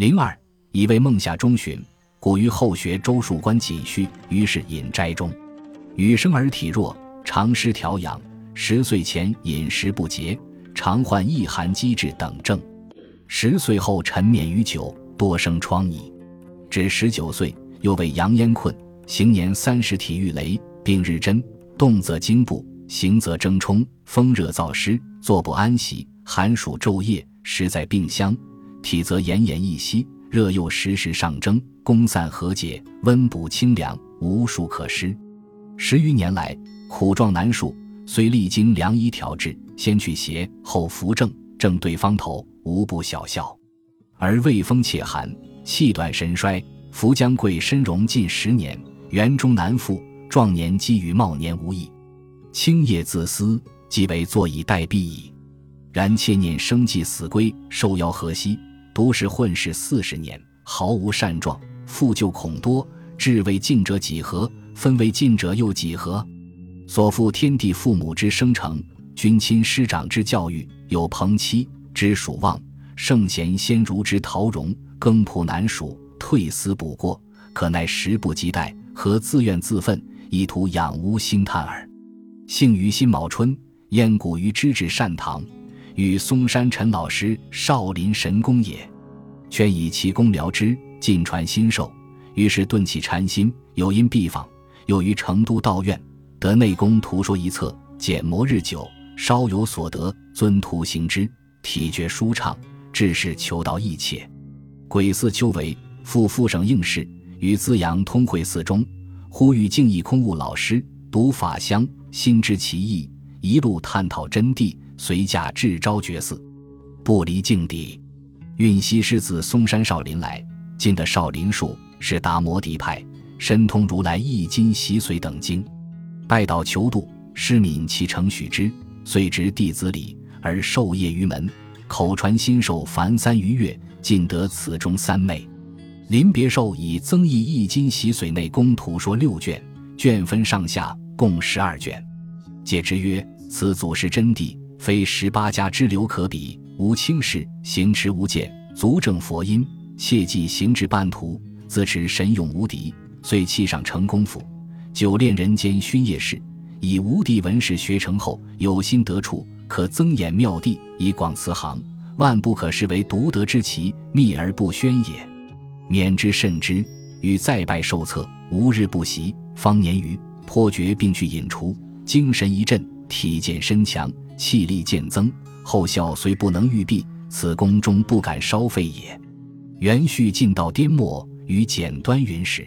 零二，以为梦下中旬，故于后学周树观锦序，于是隐斋中。余生儿体弱，常失调养。十岁前饮食不节，常患易寒积滞等症。十岁后沉湎于酒，多生疮痍。至十九岁，又为阳烟困。行年三十，体欲雷，病日针，动则惊怖，行则争冲，风热燥湿，坐不安息，寒暑昼夜，实在病相。体则奄奄一息，热又时时上蒸，攻散和解，温补清凉，无术可施。十余年来，苦状难述，虽历经良医调治，先去邪，后扶正，正对方头，无不小效。而胃风且寒，气短神衰，扶将贵身荣近十年。元中难复，壮年积与茂年无异。青叶自思，即为坐以待毙矣。然切念生计死归，受邀何惜？独是混世四十年，毫无善状。复旧恐多，至为尽者几何？分为尽者又几何？所负天地父母之生成，君亲师长之教育，有朋妻之属望，圣贤先儒之陶容，耕仆难属，退思补过，可奈时不及待。何自怨自愤，以图养吾兴叹耳？幸于辛卯春，燕谷于知至善堂，与嵩山陈老师少林神功也。劝以其功疗之，尽传心授。于是顿起禅心，有因必访。又于成都道院得内功图说一册，简磨日久，稍有所得，遵图行之，体觉舒畅，至是求道一切。鬼寺秋为复复省应试。于资阳通会寺中，呼吁敬意空悟老师读法香，心知其意，一路探讨真谛，随驾至昭觉寺，不离境地。运西师自嵩山少林来，进的少林术是达摩地派，深通如来易经习髓等经，拜道求度，师敏其承许之，遂执弟子礼而授业于门，口传心授凡三余月，尽得此中三昧。临别寿以增益易经习髓内功图说六卷，卷分上下，共十二卷。解之曰：此祖师真谛，非十八家之流可比。无轻视，行持无间，足证佛音。切记行至半途，自持神勇无敌。遂气上成功夫，久练人间熏业事。以无敌文士学成后，有心得处，可增演妙谛，以广慈行。万不可视为独得之奇，秘而不宣也。免之慎之，与再拜受册，无日不习。方年余，颇觉病去隐除，精神一振，体健身强，气力渐增。后效虽不能预避，此功终不敢稍废也。元序进到颠末，与简端云时。